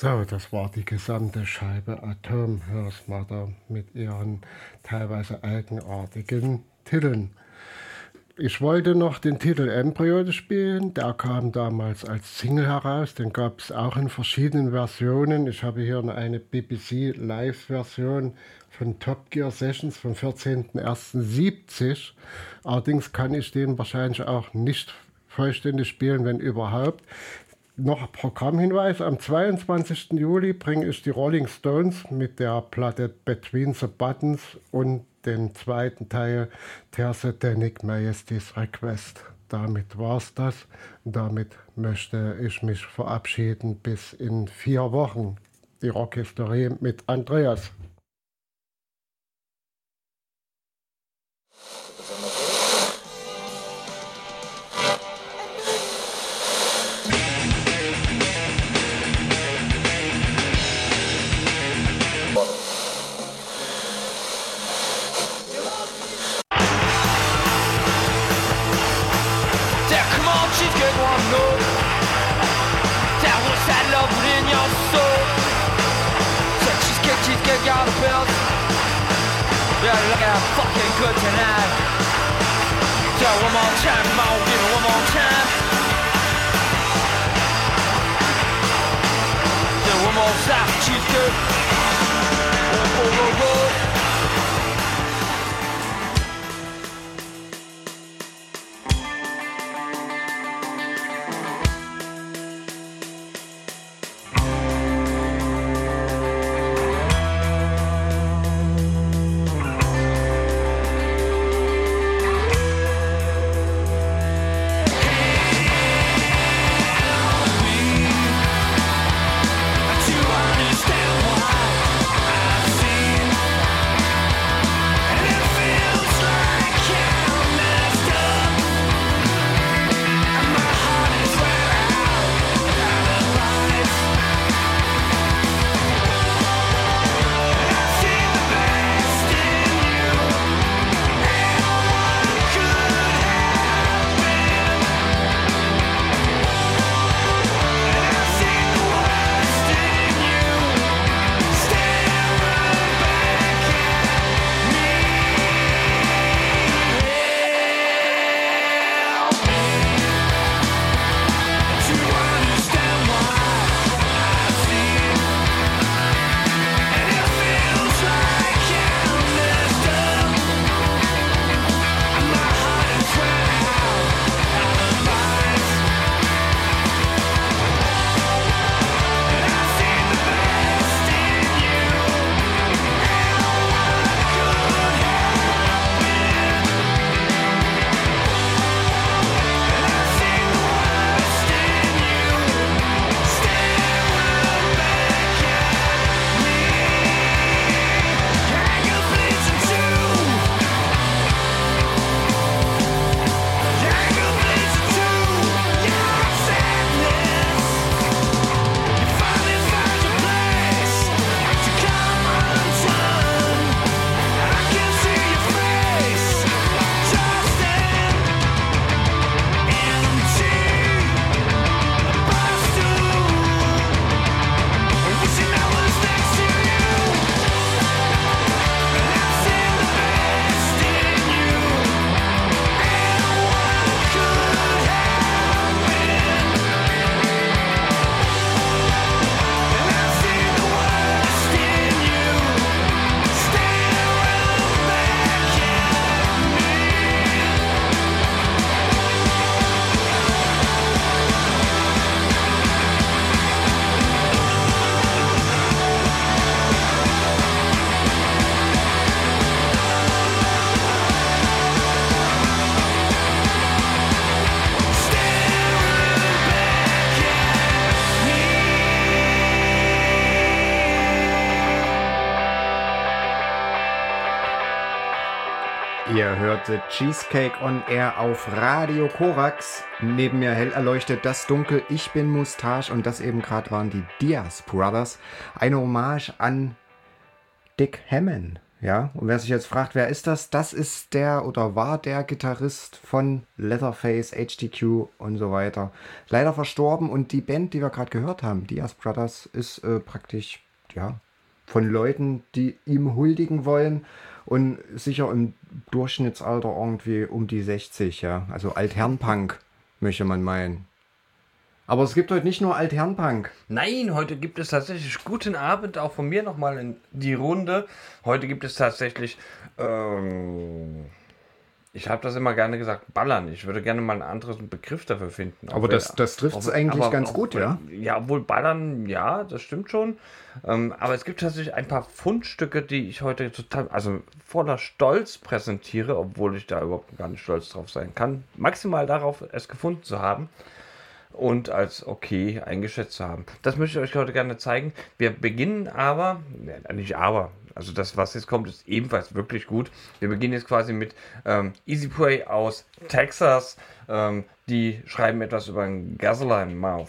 So, das war die gesamte Scheibe Atom Mother mit ihren teilweise eigenartigen Titeln. Ich wollte noch den Titel Embryo spielen. Der kam damals als Single heraus. Den gab es auch in verschiedenen Versionen. Ich habe hier eine BBC Live-Version von Top Gear Sessions vom 14.01.70. Allerdings kann ich den wahrscheinlich auch nicht vollständig spielen, wenn überhaupt. Noch Programmhinweis: Am 22. Juli bringe ich die Rolling Stones mit der Platte Between the Buttons und den zweiten Teil der Satanic Majesty's Request. Damit war's das. Damit möchte ich mich verabschieden bis in vier Wochen. Die Rockhistorie mit Andreas. Fucking good tonight. So one more time, come on, give it one more time. Do one more soft cheesecake. Hörte Cheesecake on Air auf Radio Korax. Neben mir hell erleuchtet das Dunkel. Ich bin Mustache und das eben gerade waren die Diaz Brothers. Eine Hommage an Dick Hammond. Ja, und wer sich jetzt fragt, wer ist das? Das ist der oder war der Gitarrist von Leatherface, HDQ und so weiter. Leider verstorben und die Band, die wir gerade gehört haben, Diaz Brothers, ist äh, praktisch, ja, von Leuten, die ihm huldigen wollen und sicher im Durchschnittsalter irgendwie um die 60, ja. Also Altherrenpunk, möchte man meinen. Aber es gibt heute nicht nur Altherrenpunk. Nein, heute gibt es tatsächlich guten Abend auch von mir nochmal in die Runde. Heute gibt es tatsächlich, ähm, ich habe das immer gerne gesagt, ballern. Ich würde gerne mal einen anderen Begriff dafür finden. Aber das, das trifft es eigentlich aber- ganz gut, ja. Ja, obwohl ballern, ja, das stimmt schon. Ähm, aber es gibt tatsächlich ein paar Fundstücke, die ich heute total, also voller Stolz präsentiere, obwohl ich da überhaupt gar nicht stolz drauf sein kann. Maximal darauf, es gefunden zu haben und als okay eingeschätzt zu haben. Das möchte ich euch heute gerne zeigen. Wir beginnen aber, nicht aber, also das, was jetzt kommt, ist ebenfalls wirklich gut. Wir beginnen jetzt quasi mit ähm, Easy Prey aus Texas. Ähm, die schreiben etwas über ein Gasoline Mouth.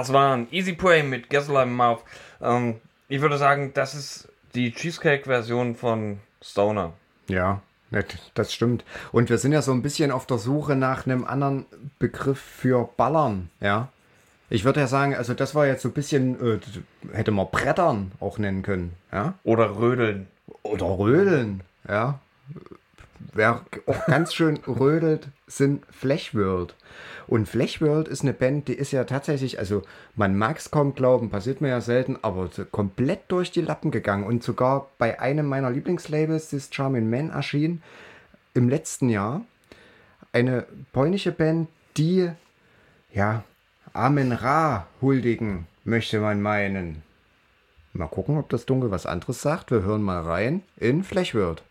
Das war ein Easy Prey mit Gasoline Mouth. Ähm, ich würde sagen, das ist die Cheesecake-Version von Stoner. Ja, das stimmt. Und wir sind ja so ein bisschen auf der Suche nach einem anderen Begriff für Ballern, ja. Ich würde ja sagen, also das war jetzt so ein bisschen, äh, hätte man Brettern auch nennen können, ja. Oder Rödeln. Oder Rödeln, ja. Wer auch ganz schön rödelt, sind Fleshworld. Und Fleshworld ist eine Band, die ist ja tatsächlich, also man mag es kaum glauben, passiert mir ja selten, aber komplett durch die Lappen gegangen. Und sogar bei einem meiner Lieblingslabels, das Charming Man, erschien im letzten Jahr eine polnische Band, die, ja, Amen Ra huldigen, möchte man meinen. Mal gucken, ob das Dunkel was anderes sagt. Wir hören mal rein in Fleshworld.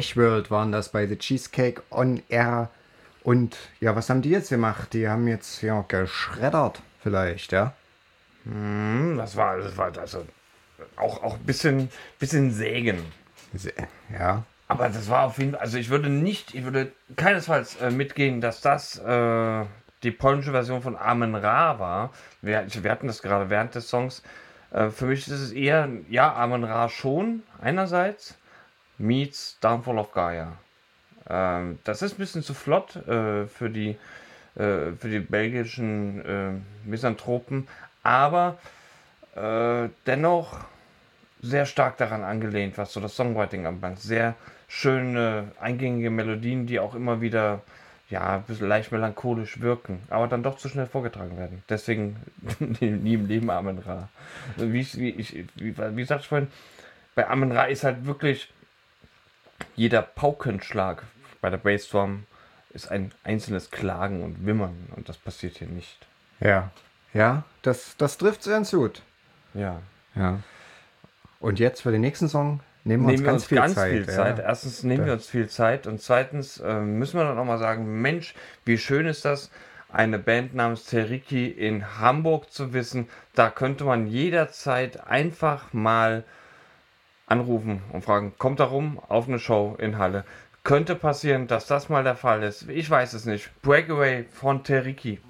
Flashworld waren das bei The Cheesecake on Air. Und ja, was haben die jetzt gemacht? Die haben jetzt ja geschreddert, vielleicht, ja. Hm, das war, das war also auch, auch ein bisschen, bisschen sägen. Ja. Aber das war auf jeden Fall, also ich würde nicht, ich würde keinesfalls äh, mitgehen, dass das äh, die polnische Version von Amen Ra war. Wir, wir hatten das gerade während des Songs. Äh, für mich ist es eher, ja, Amen Ra schon, einerseits, meets Downfall of Gaia. Ähm, das ist ein bisschen zu flott äh, für, die, äh, für die belgischen äh, Misanthropen, aber äh, dennoch sehr stark daran angelehnt, was so das Songwriting anbelangt. Sehr schöne, eingängige Melodien, die auch immer wieder ja, ein bisschen leicht melancholisch wirken, aber dann doch zu schnell vorgetragen werden. Deswegen nie im Leben Amen Ra. Wie, ich- wie, ich, wie, wie ich vorhin, bei Amen Ra ist halt wirklich jeder Paukenschlag bei der Bassdrum ist ein einzelnes Klagen und Wimmern und das passiert hier nicht. Ja. Ja, das, das trifft ganz gut. Ja. Ja. Und jetzt für den nächsten Song nehmen wir nehmen uns wir ganz uns viel ganz Zeit. viel Zeit. Ja. Erstens nehmen Da- wir uns viel Zeit und zweitens äh, müssen wir dann auch mal sagen, Mensch, wie schön ist das, eine Band namens Teriki in Hamburg zu wissen. Da könnte man jederzeit einfach mal anrufen und fragen, kommt da rum auf eine Show in Halle. Könnte passieren, dass das mal der Fall ist. Ich weiß es nicht. Breakaway von Teriki.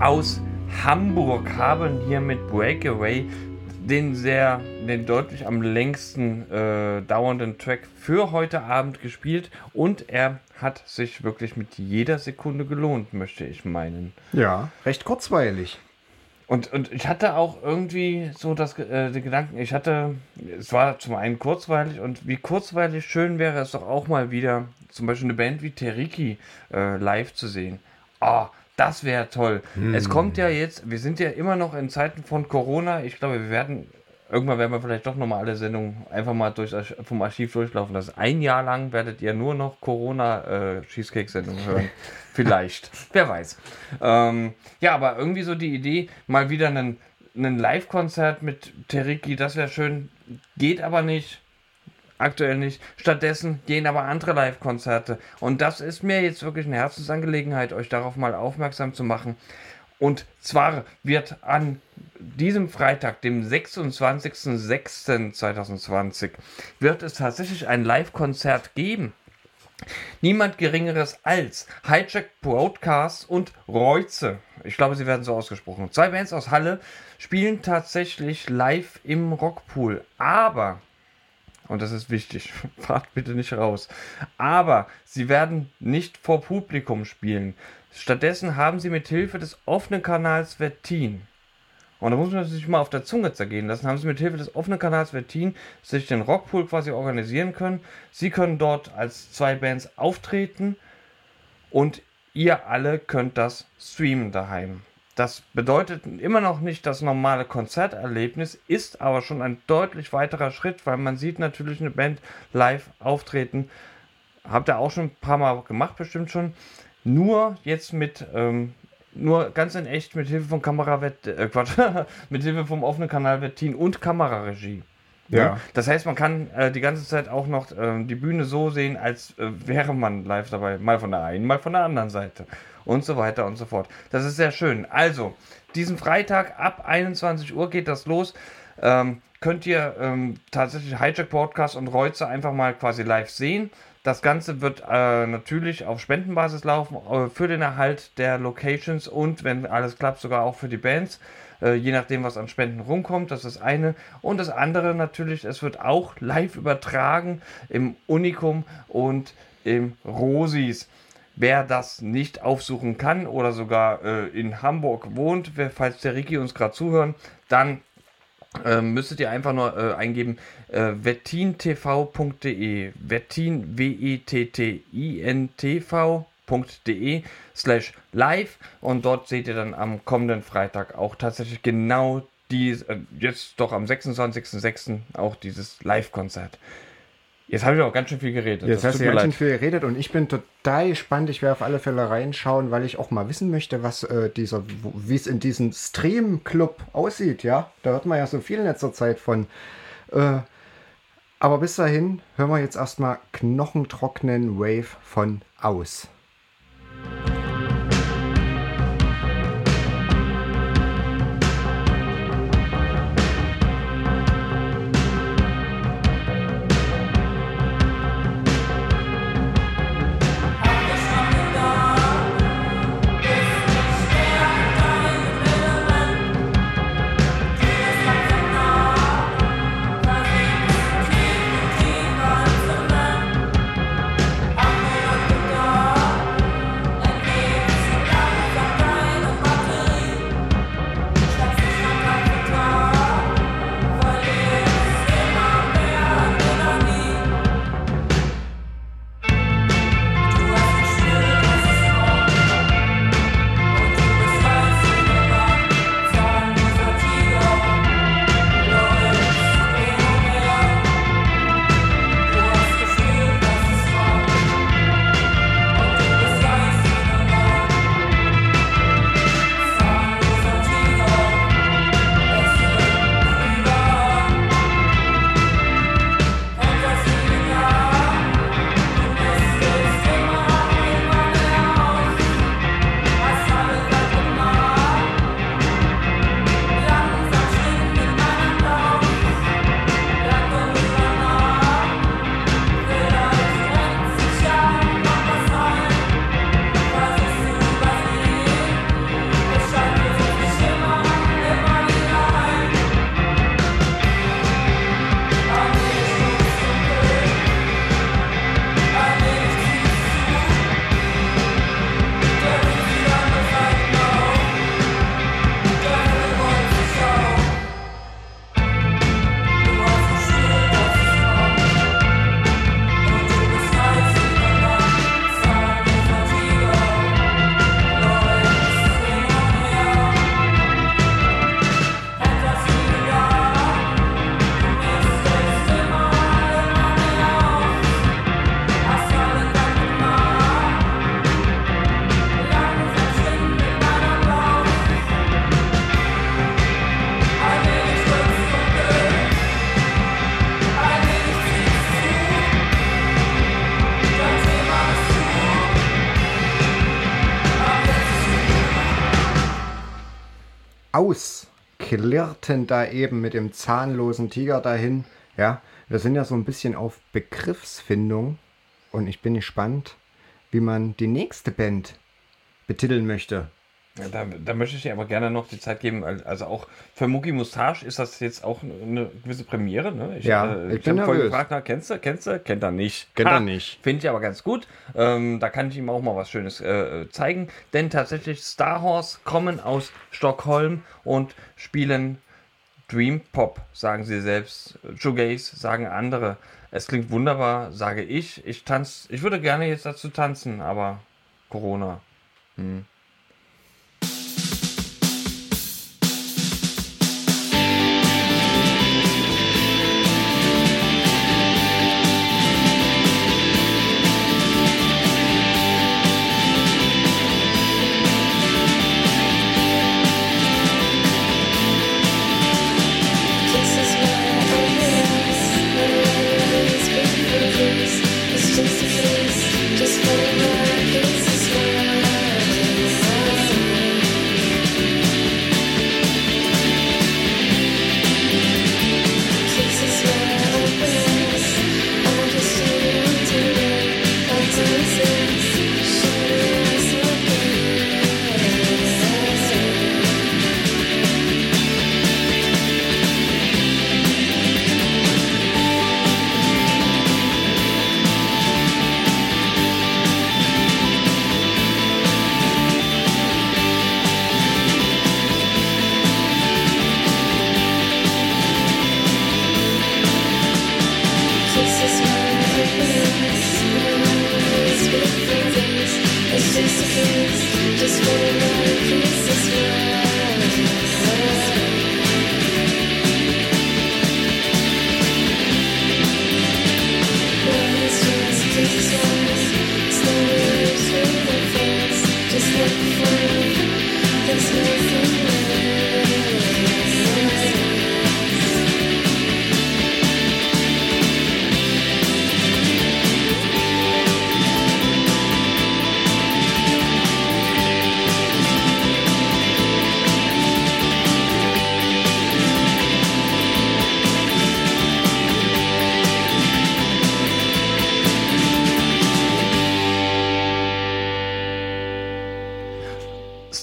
Aus Hamburg haben hier mit Breakaway den sehr, den deutlich am längsten äh, dauernden Track für heute Abend gespielt und er hat sich wirklich mit jeder Sekunde gelohnt, möchte ich meinen. Ja, recht kurzweilig. Und, und ich hatte auch irgendwie so das, äh, den Gedanken, ich hatte, es war zum einen kurzweilig und wie kurzweilig schön wäre es doch auch mal wieder, zum Beispiel eine Band wie Teriki äh, live zu sehen. Ah, das wäre toll. Es kommt ja jetzt, wir sind ja immer noch in Zeiten von Corona. Ich glaube, wir werden, irgendwann werden wir vielleicht doch nochmal alle Sendungen einfach mal durch, vom Archiv durchlaufen lassen. Ein Jahr lang werdet ihr nur noch Corona-Cheesecake-Sendungen hören. vielleicht. Wer weiß. Ähm, ja, aber irgendwie so die Idee, mal wieder einen, einen Live-Konzert mit Teriki, das wäre schön. Geht aber nicht. Aktuell nicht. Stattdessen gehen aber andere Live-Konzerte. Und das ist mir jetzt wirklich eine Herzensangelegenheit, euch darauf mal aufmerksam zu machen. Und zwar wird an diesem Freitag, dem 26.06.2020, wird es tatsächlich ein Live-Konzert geben. Niemand Geringeres als Hijack Broadcast und Reuze. Ich glaube, sie werden so ausgesprochen. Zwei Bands aus Halle spielen tatsächlich live im Rockpool. Aber und das ist wichtig, fahrt bitte nicht raus. Aber sie werden nicht vor Publikum spielen. Stattdessen haben sie mit Hilfe des offenen Kanals Vertin. Und da muss man sich mal auf der Zunge zergehen lassen. Haben sie mit Hilfe des offenen Kanals Vertin sich den Rockpool quasi organisieren können. Sie können dort als zwei Bands auftreten und ihr alle könnt das streamen daheim. Das bedeutet immer noch nicht das normale Konzerterlebnis, ist aber schon ein deutlich weiterer Schritt, weil man sieht natürlich eine Band live auftreten. Habt ihr auch schon ein paar Mal gemacht, bestimmt schon. Nur jetzt mit, ähm, nur ganz in echt mit Hilfe von Kamera, äh, Quatsch, mit Hilfe vom offenen Kanal Vertin und Kameraregie. Ja. Das heißt, man kann äh, die ganze Zeit auch noch äh, die Bühne so sehen, als äh, wäre man live dabei. Mal von der einen, mal von der anderen Seite. Und so weiter und so fort. Das ist sehr schön. Also, diesen Freitag ab 21 Uhr geht das los. Ähm, könnt ihr ähm, tatsächlich Hijack Podcast und Reuze einfach mal quasi live sehen. Das Ganze wird äh, natürlich auf Spendenbasis laufen äh, für den Erhalt der Locations und wenn alles klappt, sogar auch für die Bands. Äh, je nachdem, was an Spenden rumkommt, das ist das eine. Und das andere natürlich, es wird auch live übertragen im Unikum und im Rosis. Wer das nicht aufsuchen kann oder sogar äh, in Hamburg wohnt, wer, falls der Ricky uns gerade zuhören, dann äh, müsstet ihr einfach nur äh, eingeben äh, wettintv.de wettin w-e-t-t-i-n-t-v.de slash live und dort seht ihr dann am kommenden Freitag auch tatsächlich genau die, äh, jetzt doch am 26.06. auch dieses Live-Konzert. Jetzt habe ich auch ganz schön viel geredet. Jetzt Das hast du ganz schön viel geredet und ich bin total gespannt. Ich werde auf alle Fälle reinschauen, weil ich auch mal wissen möchte, was äh, dieser, wie es in diesem Stream-Club aussieht. Ja, da hört man ja so viel in letzter Zeit von. Äh, aber bis dahin hören wir jetzt erstmal knochentrocknen Wave von aus. Ausklirrten da eben mit dem zahnlosen Tiger dahin. Ja, wir sind ja so ein bisschen auf Begriffsfindung und ich bin gespannt, wie man die nächste Band betiteln möchte. Da, da möchte ich dir aber gerne noch die Zeit geben. al- Also auch für Mugi Mustache ist das jetzt auch eine gewisse Premiere. Ne? Ich, Ja, äh, ich bin hab vorhin nervös. gefragt, na, kennst du, kennst du? Kennt er nicht. Kennt er nicht. Finde ich aber ganz gut. Ähm, da kann ich ihm auch mal was Schönes äh, zeigen. Denn tatsächlich Star Horse kommen aus Stockholm und spielen Dream Pop, sagen sie selbst. Shoegaze sagen andere. Es klingt wunderbar, sage ich. Ich tanz, ich würde gerne jetzt dazu tanzen, aber Corona. Kisses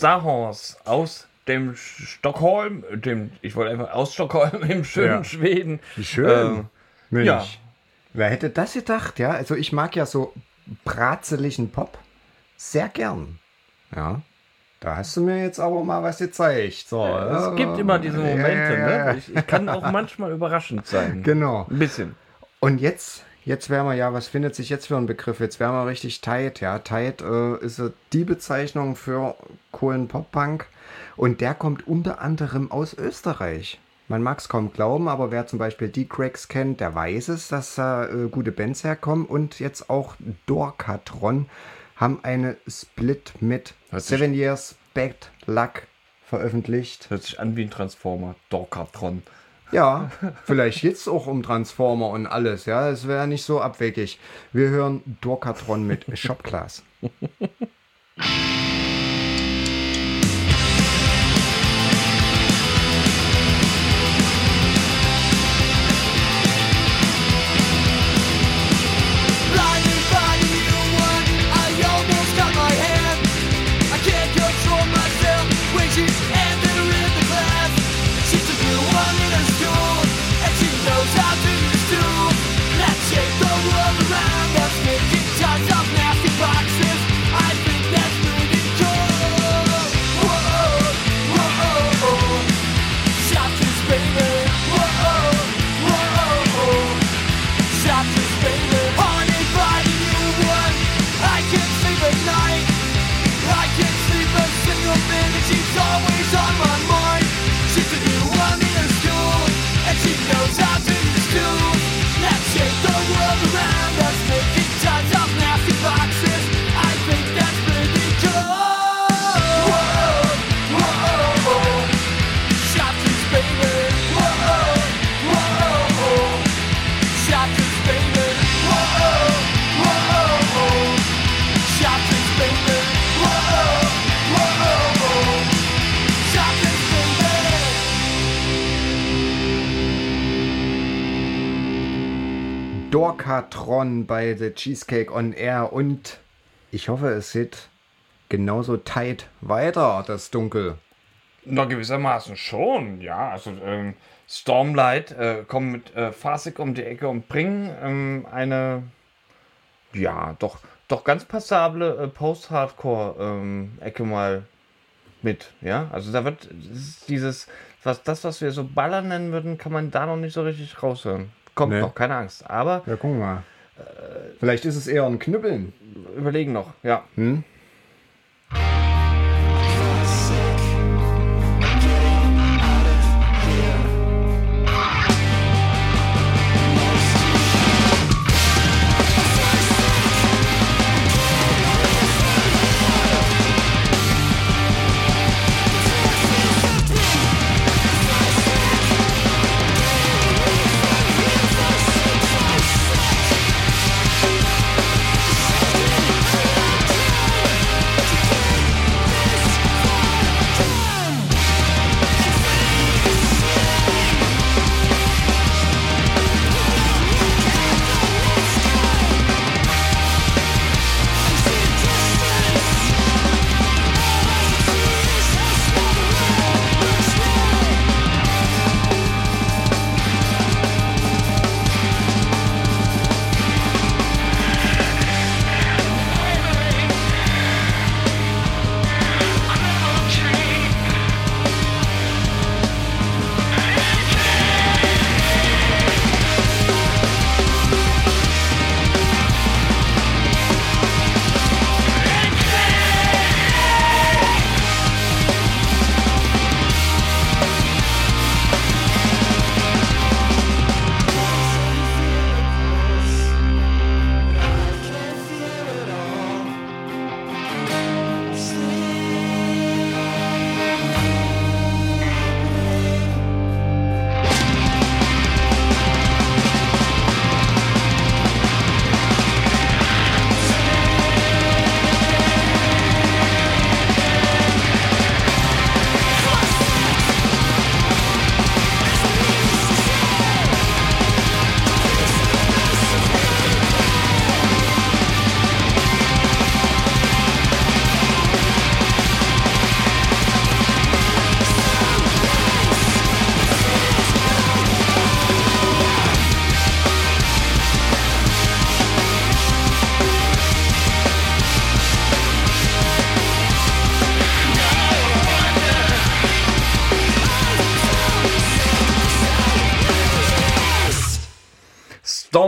Star Horse aus dem Stockholm, dem, ich wollte einfach aus Stockholm im schönen Ja. Schweden. Wie schön. Ähm, ja. Wer hätte das gedacht, ja? Also ich mag ja so bratzeligen Pop sehr gern. Ja. Da hast du mir jetzt aber mal was gezeigt. So, es gibt immer diese Momente, Ja, ja, ja. ne? Ich, ich kann auch manchmal überraschend sein. Genau. Ein bisschen. Und jetzt, jetzt wären wir ja, was findet sich jetzt für ein Begriff? Jetzt wären wir richtig tight, ja. Tight äh, ist die Bezeichnung für coolen Pop-Punk. Und der kommt unter anderem aus Österreich. Man mag es kaum glauben, aber wer zum Beispiel die Cracks kennt, der weiß es, dass da äh, gute Bands herkommen. Und jetzt auch Dorkatron haben eine Split mit Hört Seven Years Bad Luck veröffentlicht. Hört sich an wie ein Transformer. Dorkatron. Ja, vielleicht jetzt auch um Transformer und alles. Ja, es wäre nicht so abwegig. Wir hören Dorkatron mit Shopclass. bei The Cheesecake on Air und ich hoffe, es geht genauso tight weiter, das Dunkel. Na, gewissermaßen schon, ja. Also ähm, Stormlight äh, kommen mit äh, Fasik um die Ecke und bringen ähm, eine, ja, doch, doch ganz passable äh, Post-Hardcore-Ecke mal mit, ja. Also da wird dieses, was das, was wir so Baller nennen würden, kann man da noch nicht so richtig raushören. Kommt Nee. noch, keine Angst. Aber Ja, gucken wir mal. Vielleicht ist es eher ein Knüppeln. überlegen noch, ja.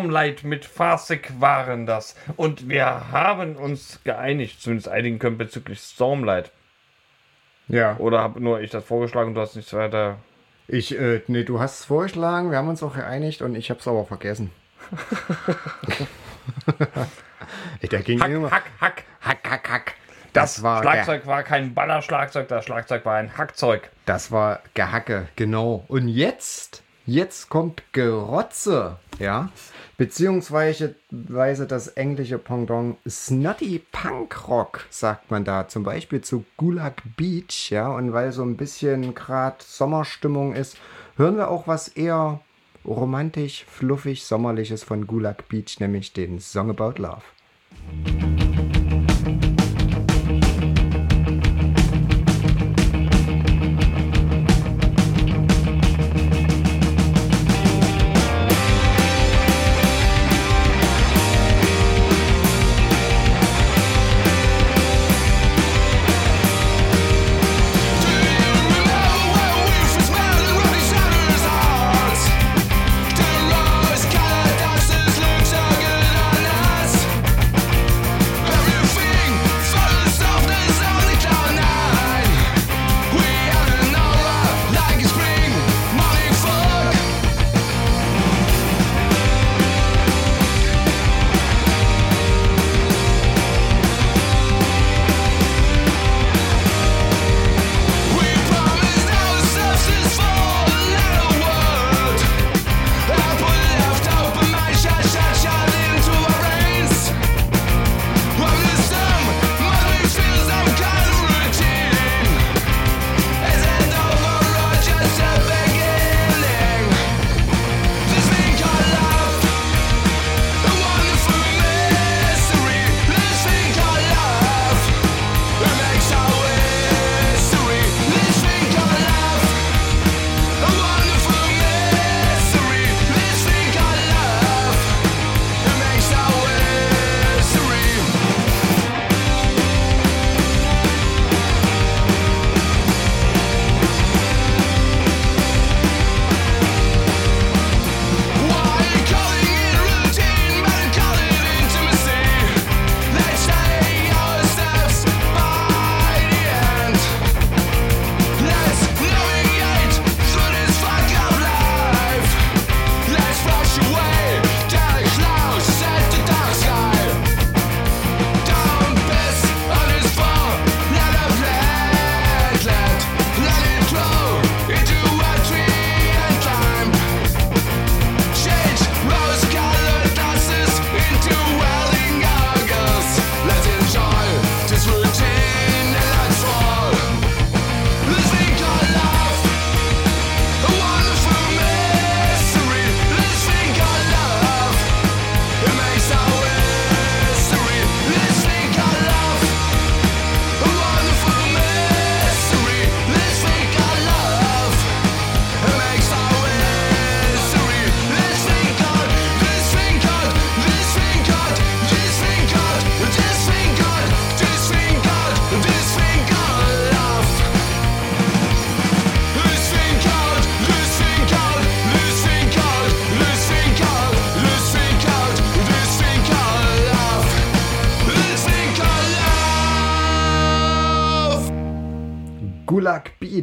Stormlight mit Fasik waren das. Und wir haben uns geeinigt, zumindest einigen können bezüglich Stormlight. Ja. Oder habe nur ich das vorgeschlagen und du hast nichts weiter. Ich, äh, nee, du hast es vorgeschlagen, wir haben uns auch geeinigt und ich hab's aber vergessen. Der ging Hack, immer. hack, hack. hack, hack, hack. Das, Das war Schlagzeug war kein Ballerschlagzeug, das Schlagzeug war ein Hackzeug. Das war Gehacke, genau. Und jetzt, jetzt kommt Gerotze, ja. Beziehungsweise weise das englische Pendant Snotty Punk Rock, sagt man da. Zum Beispiel zu Gulag Beach, ja. Und weil so ein bisschen gerade Sommerstimmung ist, hören wir auch was eher romantisch, fluffig, sommerliches von Gulag Beach, nämlich den Song About Love.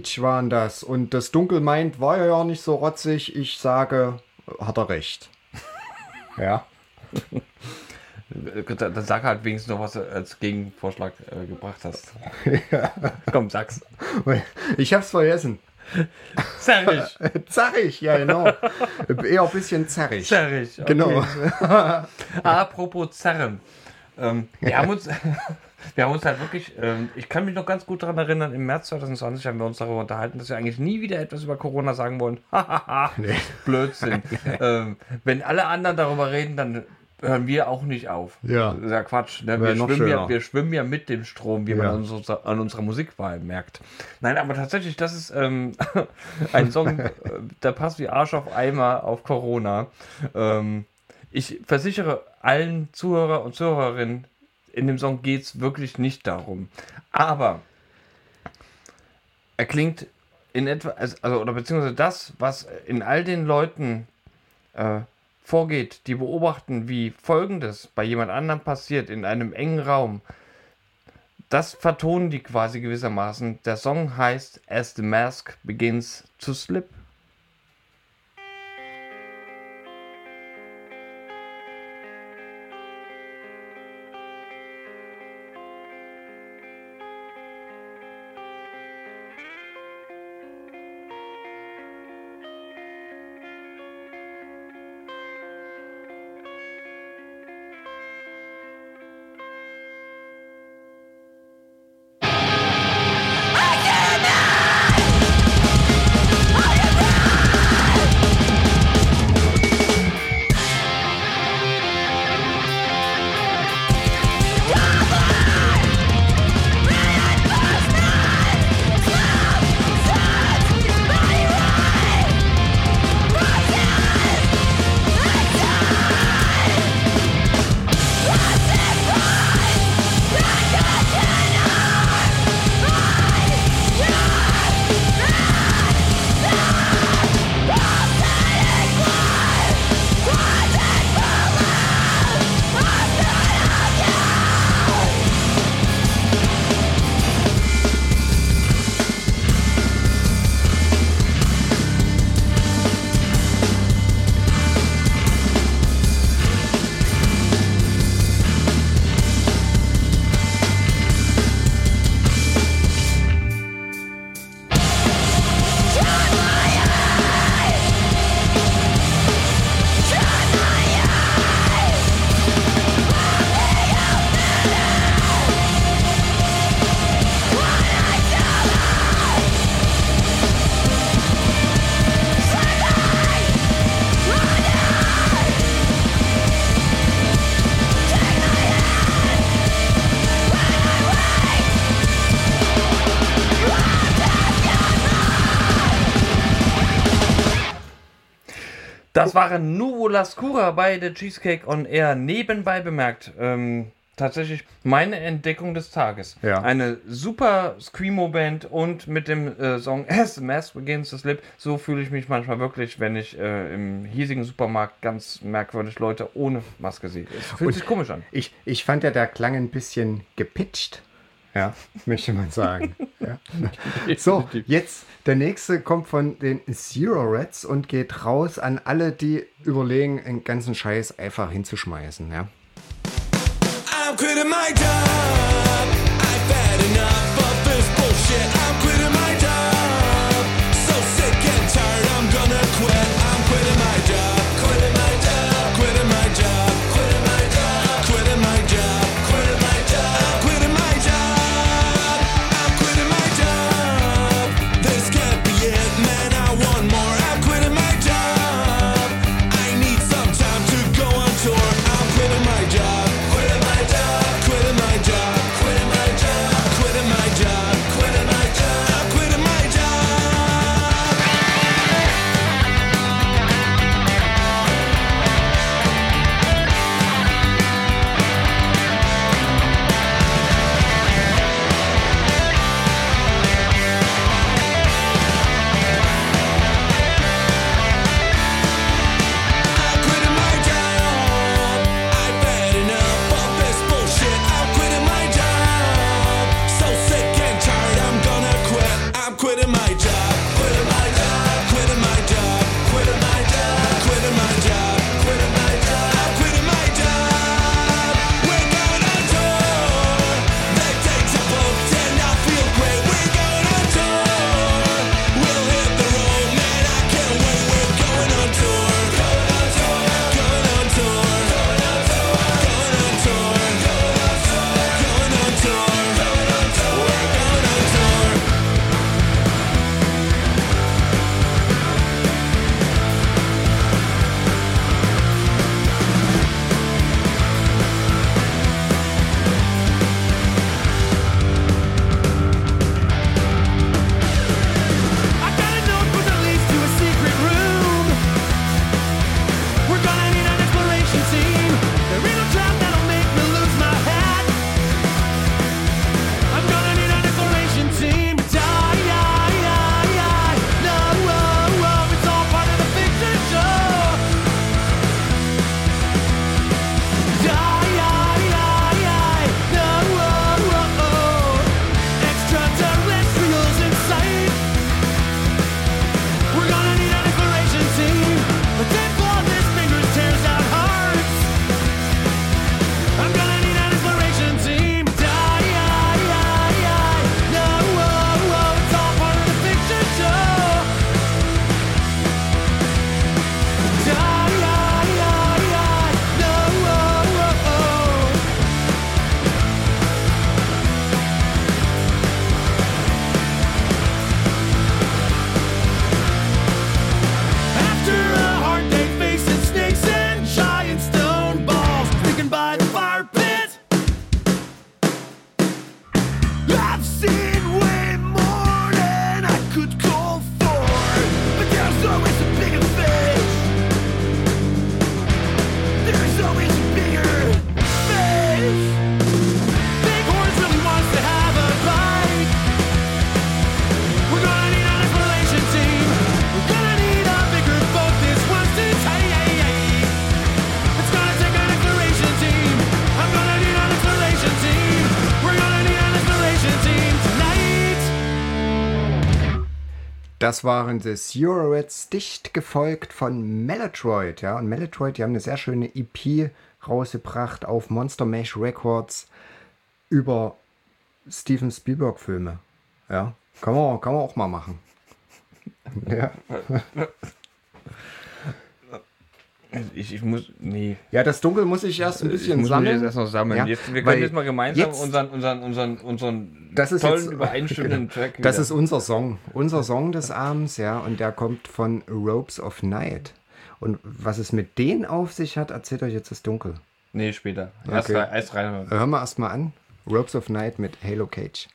Gulag Beach waren das. Und das Dunkel meint, war ja nicht so rotzig. Ich sage, hat er recht. Ja. Dann dann sag halt wenigstens noch, was du als Gegenvorschlag äh, gebracht hast. Komm, sag's. Ich hab's vergessen. Zerrig. Zerrig, ja genau. Eher ein bisschen zerrig. Zerrig. okay. Genau. Apropos Zerren. Ähm, wir, haben uns, wir haben uns halt wirklich, ähm, ich kann mich noch ganz gut daran erinnern, im März 2020 haben wir uns darüber unterhalten, dass wir eigentlich nie wieder etwas über Corona sagen wollen. Hahaha, Blödsinn. ähm, wenn alle anderen darüber reden, dann hören wir auch nicht auf. Ja. Das ist ja Quatsch. Ne? Wir, schwimmen ja, wir schwimmen ja mit dem Strom, wie Ja. man an unserer, an unserer Musikwahl merkt. Nein, aber tatsächlich, das ist ähm, ein Song, äh, der passt wie Arsch auf Eimer auf Corona. Ähm, ich versichere allen Zuhörer und Zuhörerinnen, in dem Song geht es wirklich nicht darum. Aber er klingt in etwa, also, also oder beziehungsweise das, was in all den Leuten äh, vorgeht, die beobachten, wie Folgendes bei jemand anderem passiert in einem engen Raum, das vertonen die quasi gewissermaßen. Der Song heißt As the Mask Begins to Slip. Das waren Nuvola Scura bei The Cheesecake on Air. Nebenbei bemerkt, ähm, tatsächlich meine Entdeckung des Tages. Ja. Eine super Screamo-Band und mit dem äh, Song As the Mask Begins to Slip. So fühle ich mich manchmal wirklich, wenn ich äh, im hiesigen Supermarkt ganz merkwürdig Leute ohne Maske sehe. Es fühlt sich komisch an. Ich, ich fand ja, der klang ein bisschen gepitcht. Ja, möchte man sagen. ja. So, jetzt der nächste kommt von den Zero Reds und geht raus an alle, die überlegen, den ganzen Scheiß einfach hinzuschmeißen. Ja. I'm quitting my job. Das waren The Surowitz, dicht gefolgt von Melotroid. Ja, und Melotroid, die haben eine sehr schöne EP rausgebracht auf Monster Mash Records über Steven Spielberg-Filme. Ja, kann man, kann man auch mal machen. Ja. Ich, ich muss. Nee. ja, das Dunkel muss ich erst ein Ich bisschen mich sammeln. jetzt erst noch sammeln. Ja, jetzt, wir können jetzt mal gemeinsam jetzt- unseren, unseren, unseren, unseren Das ist tollen, jetzt- übereinstimmenden Track Das wieder- ist unser Song. Unser Song des Abends, ja. Und der kommt von Ropes of Night. Und was es mit denen auf sich hat, erzählt euch jetzt das Dunkel. Nee, später. Erst, Okay. rein, erst reinhören. Hören wir erstmal an. Ropes of Night mit Halo Cage.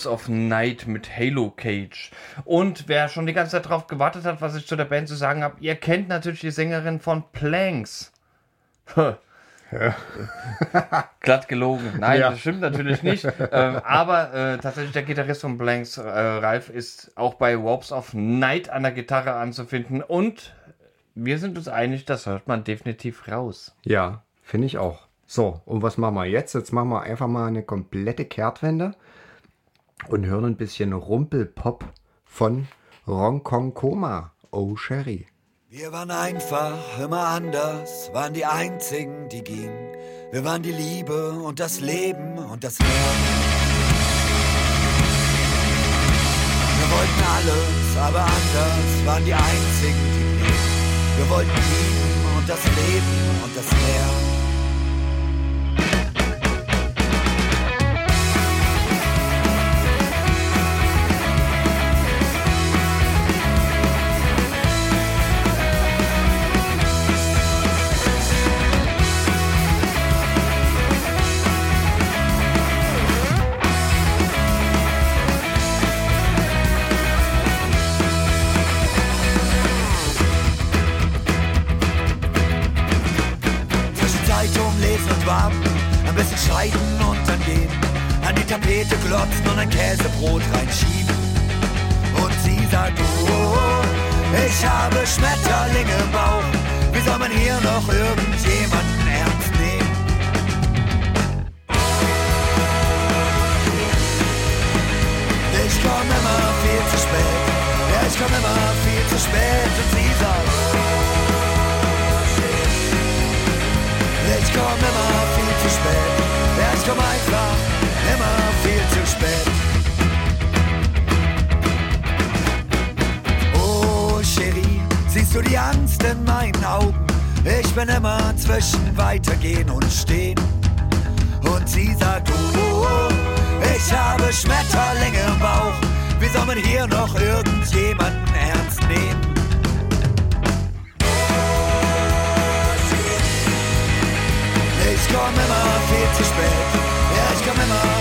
Ropes of Night mit Halo Cage. Und wer schon die ganze Zeit drauf gewartet hat, was ich zu der Band zu sagen habe, ihr kennt natürlich die Sängerin von Planks. Glatt gelogen. Nein, Ja. das stimmt natürlich nicht. ähm, aber äh, tatsächlich der Gitarrist von Blanks, äh, Ralf, ist auch bei Ropes of Night an der Gitarre anzufinden. Und wir sind uns einig, das hört man definitiv raus. Ja, finde ich auch. So, und was machen wir jetzt? Jetzt machen wir einfach mal eine komplette Kehrtwende und hören ein bisschen Rumpelpop von Ronkong Koma. Oh Sherry. Wir waren einfach immer anders, waren die einzigen, die gingen. Wir waren die Liebe und das Leben und das Meer. Wir wollten alles, aber anders, waren die einzigen, die blieben. Wir wollten lieben und das Leben und das Meer. Bisschen scheiden und dann gehen. An die Tapete glotzen und ein Käsebrot reinschieben. Und sie sagt, oh, ich habe Schmetterlinge im Bauch. Wie soll man hier noch irgendjemanden ernst nehmen? Ich komm immer viel zu spät. Ja, ich komm immer viel zu spät. Und sie sagt, Ich komm immer viel zu spät. Ja, ich komm einfach immer viel zu spät. Oh, Cherie, siehst du die Angst in meinen Augen? Ich bin immer zwischen weitergehen und stehen. Und sie sagt, oh, ich habe Schmetterlinge im Bauch. Wie soll man hier noch irgendjemanden Ich komm immer viel zu spät. Ja, ich komm immer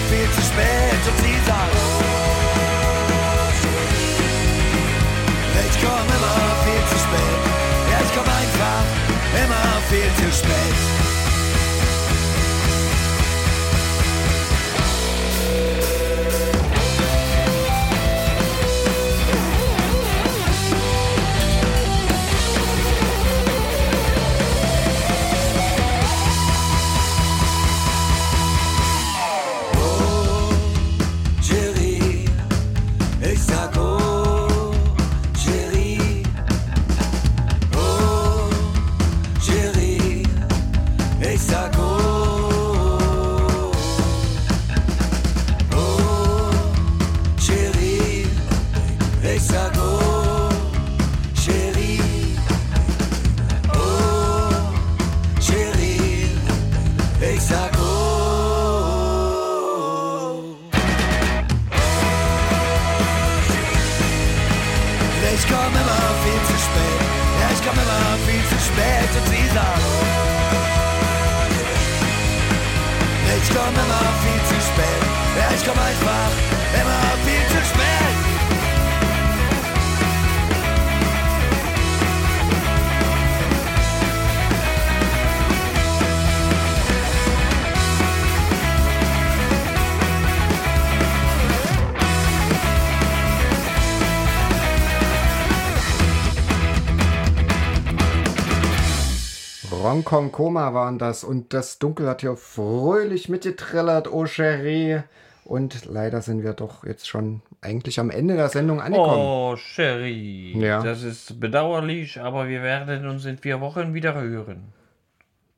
Ronkong Koma waren das und das Dunkel hat hier fröhlich mitgetrillert, oh Cherie. Und leider sind wir doch jetzt schon eigentlich am Ende der Sendung angekommen. Oh, Sherry. Ja. Das ist bedauerlich, aber wir werden uns in vier Wochen wieder hören.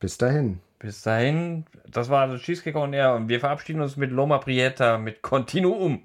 Bis dahin. Bis dahin, das war das Cheesecake on Air und wir verabschieden uns mit Loma Prieta mit Continuum.